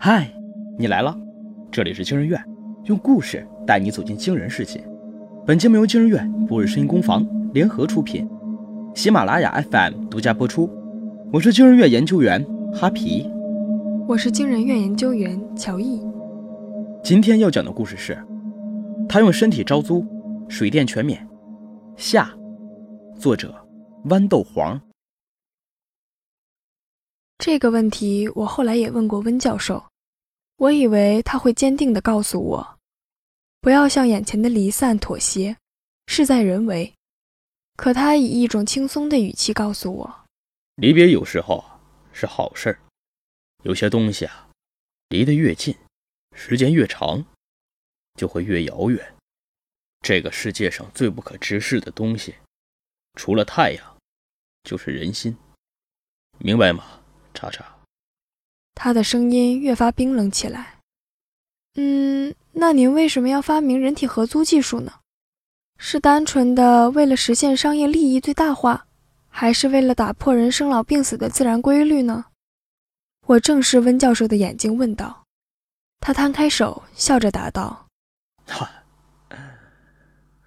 嗨，你来了，这里是惊人院，用故事带你走进惊人世界。本节目由惊人院、博日声音工坊联合出品，喜马拉雅 FM 独家播出。我是惊人院研究员哈皮，我是惊人院研究员乔毅。今天要讲的故事是，他用身体招租，水电全免。下，作者豌豆黄。这个问题我后来也问过温教授，我以为他会坚定地告诉我，不要向眼前的离散妥协，事在人为。可他以一种轻松的语气告诉我，离别有时候是好事儿，有些东西啊，离得越近，时间越长，就会越遥远。这个世界上最不可直视的东西，除了太阳，就是人心，明白吗？查查，他的声音越发冰冷起来。嗯，那您为什么要发明人体合租技术呢？是单纯的为了实现商业利益最大化，还是为了打破人生老病死的自然规律呢？我正视温教授的眼睛问道。他摊开手，笑着答道：“ 哈，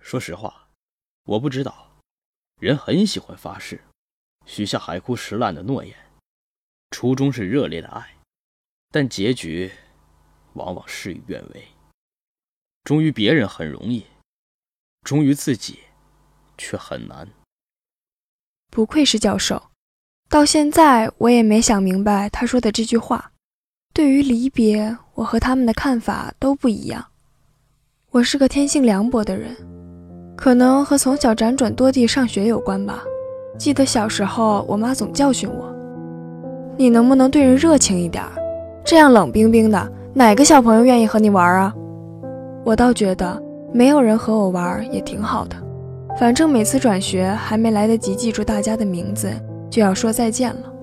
说实话，我不知道。人很喜欢发誓，许下海枯石烂的诺言。”初衷是热烈的爱，但结局往往事与愿违。忠于别人很容易，忠于自己却很难。不愧是教授，到现在我也没想明白他说的这句话。对于离别，我和他们的看法都不一样。我是个天性凉薄的人，可能和从小辗转多地上学有关吧。记得小时候，我妈总教训我。你能不能对人热情一点？这样冷冰冰的，哪个小朋友愿意和你玩啊？我倒觉得没有人和我玩也挺好的，反正每次转学还没来得及记住大家的名字，就要说再见了。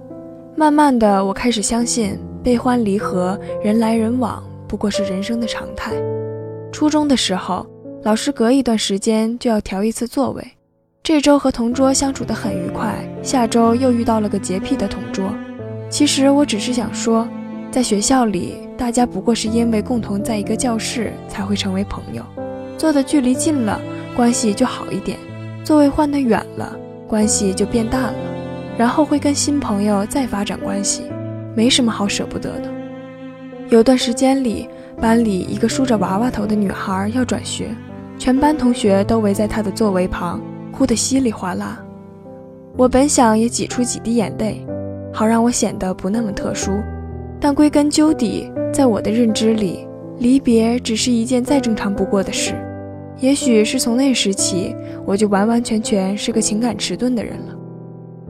慢慢的，我开始相信悲欢离合、人来人往不过是人生的常态。初中的时候，老师隔一段时间就要调一次座位，这周和同桌相处得很愉快，下周又遇到了个洁癖的同桌。其实我只是想说，在学校里，大家不过是因为共同在一个教室才会成为朋友。坐的距离近了，关系就好一点；座位换得远了，关系就变淡了。然后会跟新朋友再发展关系，没什么好舍不得的。有段时间里，班里一个梳着娃娃头的女孩要转学，全班同学都围在她的座位旁，哭得稀里哗啦。我本想也挤出几滴眼泪。好让我显得不那么特殊，但归根究底，在我的认知里，离别只是一件再正常不过的事。也许是从那时起，我就完完全全是个情感迟钝的人了。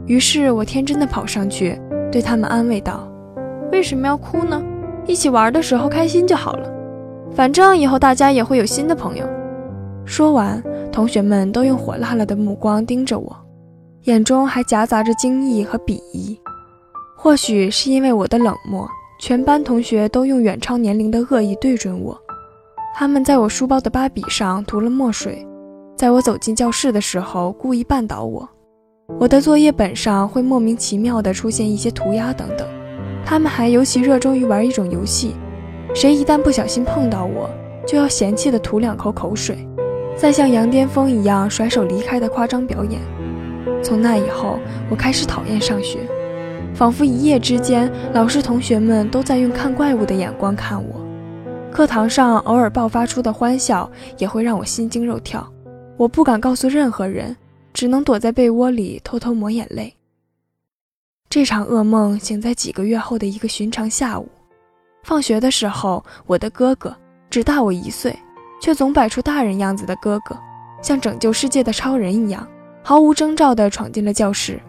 于是我天真的跑上去，对他们安慰道：“为什么要哭呢？一起玩的时候开心就好了，反正以后大家也会有新的朋友。”说完，同学们都用火辣辣的目光盯着我，眼中还夹杂着惊异和鄙夷。或许是因为我的冷漠，全班同学都用远超年龄的恶意对准我。他们在我书包的芭比上涂了墨水，在我走进教室的时候故意绊倒我。我的作业本上会莫名其妙地出现一些涂鸦等等。他们还尤其热衷于玩一种游戏，谁一旦不小心碰到我，就要嫌弃地吐两口口水，再像羊癫疯一样甩手离开的夸张表演。从那以后，我开始讨厌上学。仿佛一夜之间，老师、同学们都在用看怪物的眼光看我。课堂上偶尔爆发出的欢笑也会让我心惊肉跳。我不敢告诉任何人，只能躲在被窝里偷偷抹眼泪。这场噩梦醒在几个月后的一个寻常下午。放学的时候，我的哥哥只大我一岁，却总摆出大人样子的哥哥，像拯救世界的超人一样，毫无征兆地闯进了教室。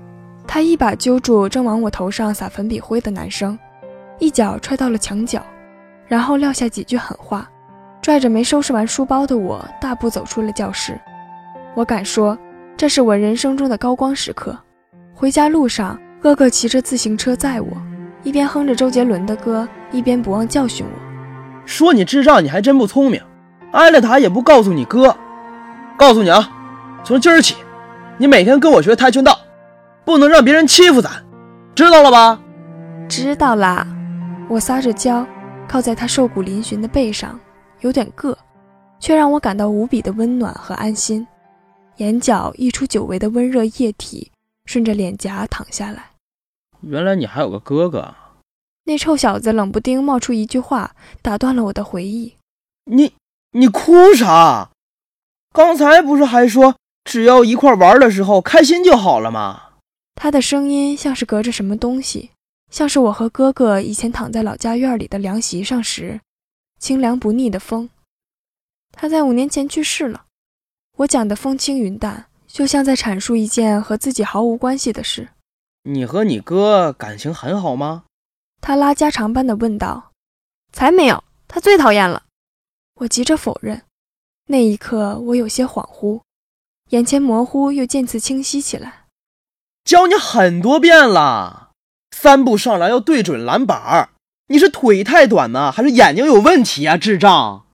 他一把揪住正往我头上撒粉笔灰的男生，一脚踹到了墙角，然后撂下几句狠话，拽着没收拾完书包的我大步走出了教室。我敢说，这是我人生中的高光时刻。回家路上，哥哥骑着自行车载我，一边哼着周杰伦的歌，一边不忘教训我：“说你智障，你还真不聪明，挨了打也不告诉你哥。告诉你啊，从今儿起，你每天跟我学跆拳道。”不能让别人欺负咱，知道了吧？知道啦。我撒着娇，靠在他瘦骨嶙峋的背上，有点硌，却让我感到无比的温暖和安心。眼角溢出久违的温热液体，顺着脸颊淌下来。原来你还有个哥哥。那臭小子冷不丁冒出一句话，打断了我的回忆。你你哭啥？刚才不是还说只要一块玩的时候开心就好了吗？他的声音像是隔着什么东西，像是我和哥哥以前躺在老家院里的凉席上时，清凉不腻的风。他在五年前去世了。我讲的风轻云淡，就像在阐述一件和自己毫无关系的事。你和你哥感情很好吗？他拉家常般的问道。才没有，他最讨厌了。我急着否认。那一刻，我有些恍惚，眼前模糊又渐次清晰起来。教你很多遍了，三步上篮要对准篮板。你是腿太短呢，还是眼睛有问题啊？智障！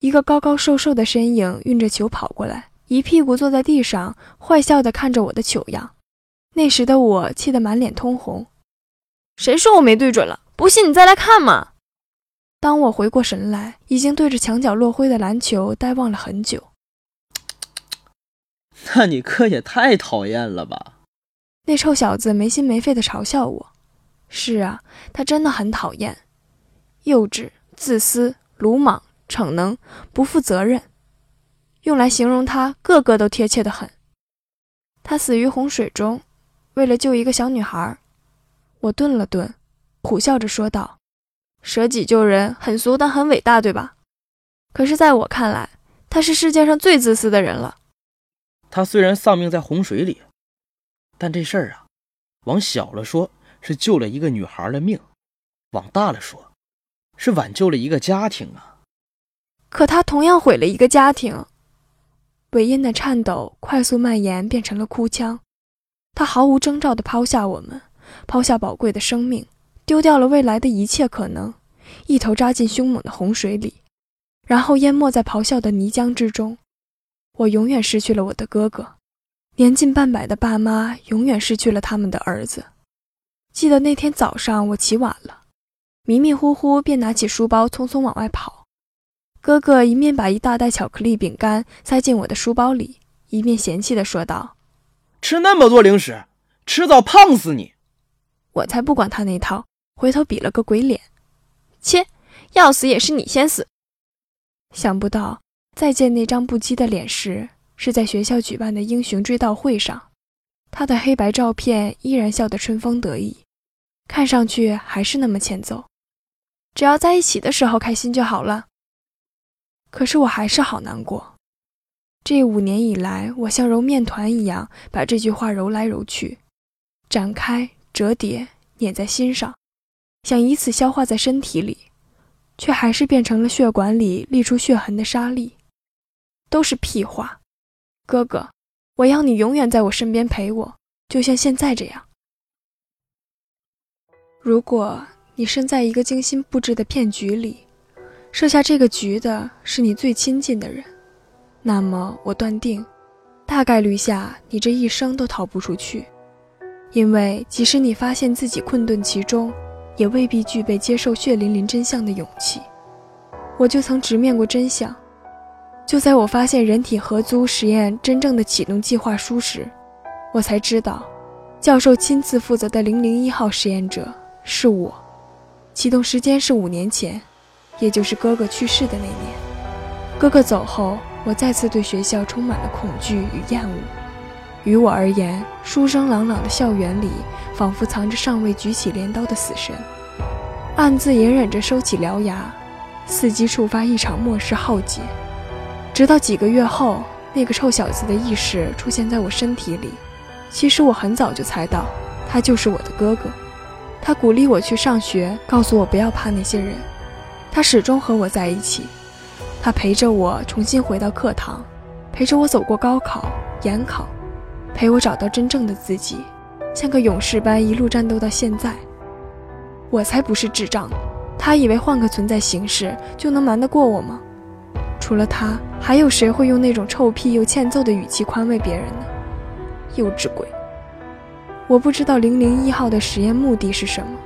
一个高高瘦瘦的身影运着球跑过来，一屁股坐在地上，坏笑的看着我的糗样。那时的我气得满脸通红。谁说我没对准了？不信你再来看嘛！当我回过神来，已经对着墙角落灰的篮球呆望了很久。那你哥也太讨厌了吧？那臭小子没心没肺地嘲笑我。是啊，他真的很讨厌，幼稚、自私、鲁莽。逞能、不负责任，用来形容他，个个都贴切的很。他死于洪水中，为了救一个小女孩。我顿了顿，苦笑着说道：“舍己救人，很俗，但很伟大，对吧？可是，在我看来，他是世界上最自私的人了。他虽然丧命在洪水里，但这事儿啊，往小了说是救了一个女孩的命，往大了说，是挽救了一个家庭啊。”可他同样毁了一个家庭。尾音的颤抖快速蔓延，变成了哭腔。他毫无征兆地抛下我们，抛下宝贵的生命，丢掉了未来的一切可能，一头扎进凶猛的洪水里，然后淹没在咆哮的泥浆之中。我永远失去了我的哥哥，年近半百的爸妈永远失去了他们的儿子。记得那天早上，我起晚了，迷迷糊糊便拿起书包，匆匆往外跑。哥哥一面把一大袋巧克力饼干塞进我的书包里，一面嫌弃地说道：“吃那么多零食，迟早胖死你！”我才不管他那套，回头比了个鬼脸：“切，要死也是你先死！”想不到再见那张不羁的脸时，是在学校举办的英雄追悼会上，他的黑白照片依然笑得春风得意，看上去还是那么欠揍。只要在一起的时候开心就好了。可是我还是好难过。这五年以来，我像揉面团一样把这句话揉来揉去，展开、折叠、碾在心上，想以此消化在身体里，却还是变成了血管里沥出血痕的沙粒。都是屁话，哥哥，我要你永远在我身边陪我，就像现在这样。如果你身在一个精心布置的骗局里。设下这个局的是你最亲近的人，那么我断定，大概率下你这一生都逃不出去，因为即使你发现自己困顿其中，也未必具备接受血淋淋真相的勇气。我就曾直面过真相，就在我发现人体合租实验真正的启动计划书时，我才知道，教授亲自负责的零零一号实验者是我，启动时间是五年前。也就是哥哥去世的那年，哥哥走后，我再次对学校充满了恐惧与厌恶。于我而言，书声朗朗的校园里，仿佛藏着尚未举起镰刀的死神，暗自隐忍着收起獠牙，伺机触发一场末世浩劫。直到几个月后，那个臭小子的意识出现在我身体里。其实我很早就猜到，他就是我的哥哥。他鼓励我去上学，告诉我不要怕那些人。他始终和我在一起，他陪着我重新回到课堂，陪着我走过高考、研考，陪我找到真正的自己，像个勇士般一路战斗到现在。我才不是智障，他以为换个存在形式就能瞒得过我吗？除了他，还有谁会用那种臭屁又欠揍的语气宽慰别人呢？幼稚鬼！我不知道零零一号的实验目的是什么。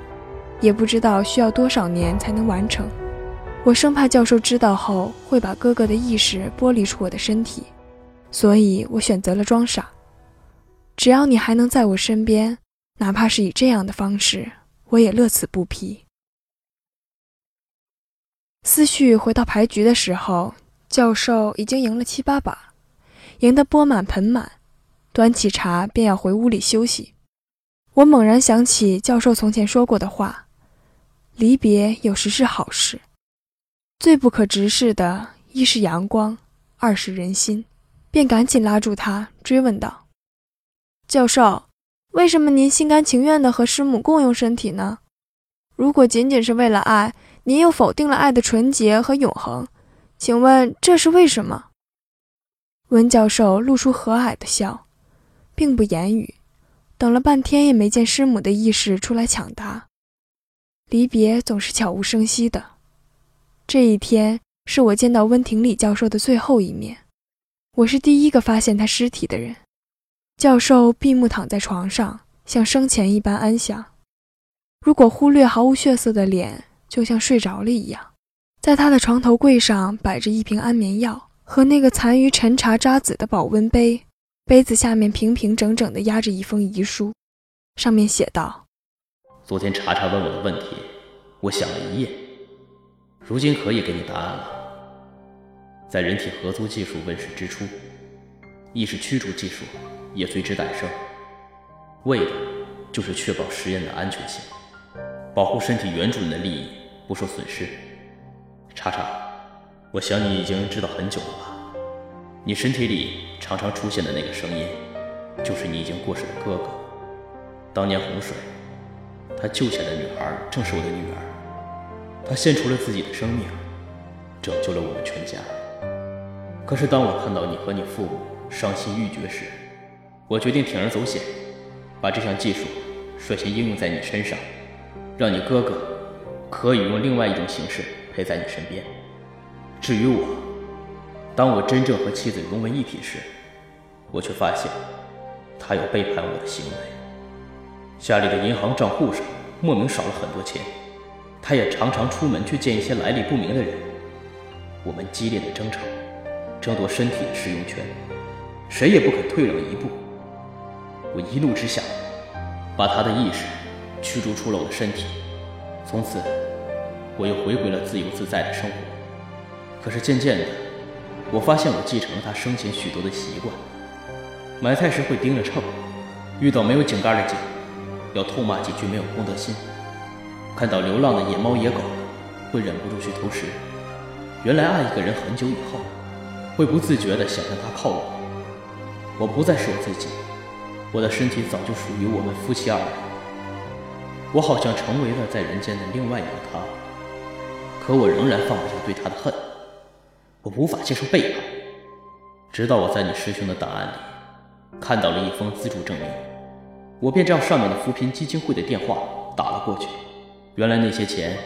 也不知道需要多少年才能完成。我生怕教授知道后会把哥哥的意识剥离出我的身体，所以我选择了装傻。只要你还能在我身边，哪怕是以这样的方式，我也乐此不疲。思绪回到牌局的时候，教授已经赢了七八把，赢得钵满盆满，端起茶便要回屋里休息。我猛然想起教授从前说过的话：离别有时是好事。最不可直视的，一是阳光，二是人心，便赶紧拉住他，追问道：“教授，为什么您心甘情愿地和师母共用身体呢？如果仅仅是为了爱，您又否定了爱的纯洁和永恒，请问这是为什么？”温教授露出和蔼的笑，并不言语，等了半天也没见师母的意识出来抢答。离别总是悄无声息的。这一天是我见到温庭礼教授的最后一面，我是第一个发现他尸体的人。教授闭目躺在床上，像生前一般安详。如果忽略毫无血色的脸，就像睡着了一样。在他的床头柜上摆着一瓶安眠药和那个残余陈茶渣子的保温杯，杯子下面平平整整地压着一封遗书，上面写道：“昨天查查问我的问题，我想了一夜。”如今可以给你答案了。在人体合租技术问世之初，意识驱逐技术也随之诞生，为的就是确保实验的安全性，保护身体原主人的利益不受损失。查查，我想你已经知道很久了吧？你身体里常常出现的那个声音，就是你已经过世的哥哥。当年洪水，他救下的女孩正是我的女儿。他献出了自己的生命，拯救了我们全家。可是当我看到你和你父母伤心欲绝时，我决定铤而走险，把这项技术率先应用在你身上，让你哥哥可以用另外一种形式陪在你身边。至于我，当我真正和妻子融为一体时，我却发现他有背叛我的行为。家里的银行账户上莫名少了很多钱。他也常常出门去见一些来历不明的人，我们激烈的争吵，争夺身体的使用权，谁也不肯退让一步。我一怒之下，把他的意识驱逐出了我的身体，从此我又回归了自由自在的生活。可是渐渐的，我发现我继承了他生前许多的习惯：买菜时会盯着秤，遇到没有井盖的井，要痛骂几句没有公德心。看到流浪的野猫野狗，会忍不住去偷食。原来爱一个人很久以后，会不自觉地想向他靠拢。我不再是我自己，我的身体早就属于我们夫妻二人。我好像成为了在人间的另外一个他，可我仍然放不下对他的恨。我无法接受背叛，直到我在你师兄的档案里看到了一封资助证明，我便将上面的扶贫基金会的电话打了过去。原来那些钱，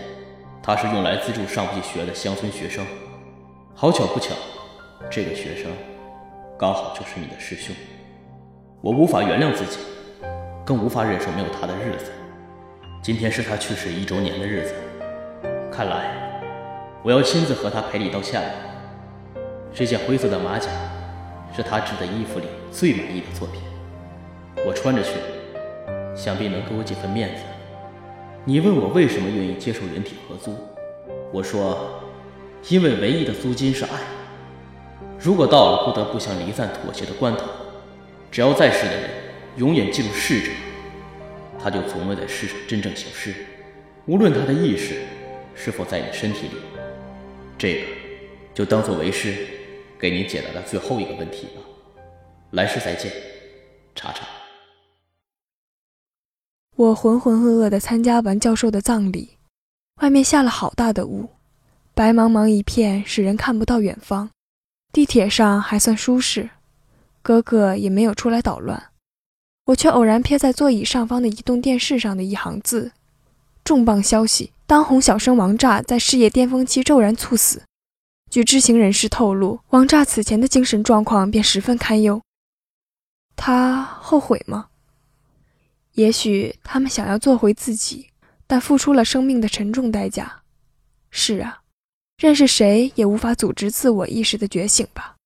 他是用来资助上不起学的乡村学生。好巧不巧，这个学生刚好就是你的师兄。我无法原谅自己，更无法忍受没有他的日子。今天是他去世一周年的日子，看来我要亲自和他赔礼道歉了。这件灰色的马甲是他织的衣服里最满意的作品，我穿着去，想必能给我几分面子。你问我为什么愿意接受人体合租，我说，因为唯一的租金是爱。如果到了不得不向离散妥协的关头，只要在世的人永远记住逝者，他就从未在世上真正消失。无论他的意识是否在你身体里，这个就当做为师给你解答的最后一个问题吧。来世再见，查查。我浑浑噩噩的参加完教授的葬礼，外面下了好大的雾，白茫茫一片，使人看不到远方。地铁上还算舒适，哥哥也没有出来捣乱，我却偶然瞥在座椅上方的移动电视上的一行字：重磅消息，当红小生王炸在事业巅峰期骤然猝死。据知情人士透露，王炸此前的精神状况便十分堪忧。他后悔吗？也许他们想要做回自己，但付出了生命的沉重代价。是啊，认识谁也无法组织自我意识的觉醒吧。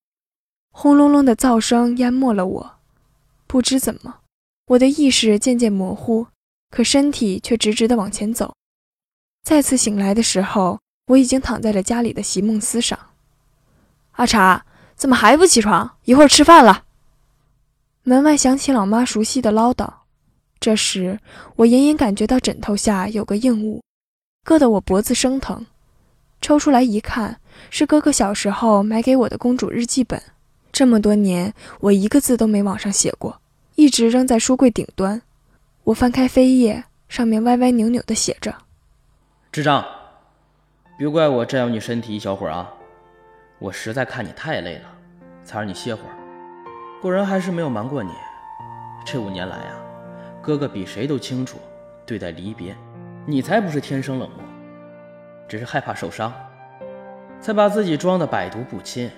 轰隆隆的噪声淹没了我，不知怎么，我的意识渐渐模糊，可身体却直直地往前走。再次醒来的时候，我已经躺在了家里的席梦思上。阿茶，怎么还不起床？一会儿吃饭了。门外响起老妈熟悉的唠叨。这时，我隐隐感觉到枕头下有个硬物，硌得我脖子生疼。抽出来一看，是哥哥小时候买给我的公主日记本。这么多年，我一个字都没往上写过，一直扔在书柜顶端。我翻开扉页，上面歪歪扭扭地写着。智障，别怪我占用你身体一小会儿啊！我实在看你太累了，才让你歇会儿。果然还是没有瞒过你。这五年来啊，哥哥比谁都清楚对待离别。你才不是天生冷漠，只是害怕受伤，才把自己装的百毒不侵。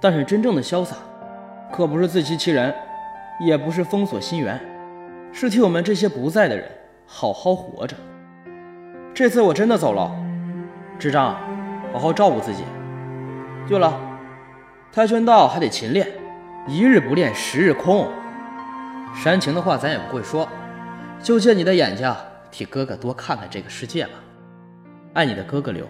但是真正的潇洒，可不是自欺欺人，也不是封锁心源，是替我们这些不在的人好好活着。这次我真的走了，智障，好好照顾自己。对了，跆拳道还得勤练，一日不练十日空。煽情的话咱也不会说，就借你的眼睛替哥哥多看看这个世界吧。爱你的哥哥刘。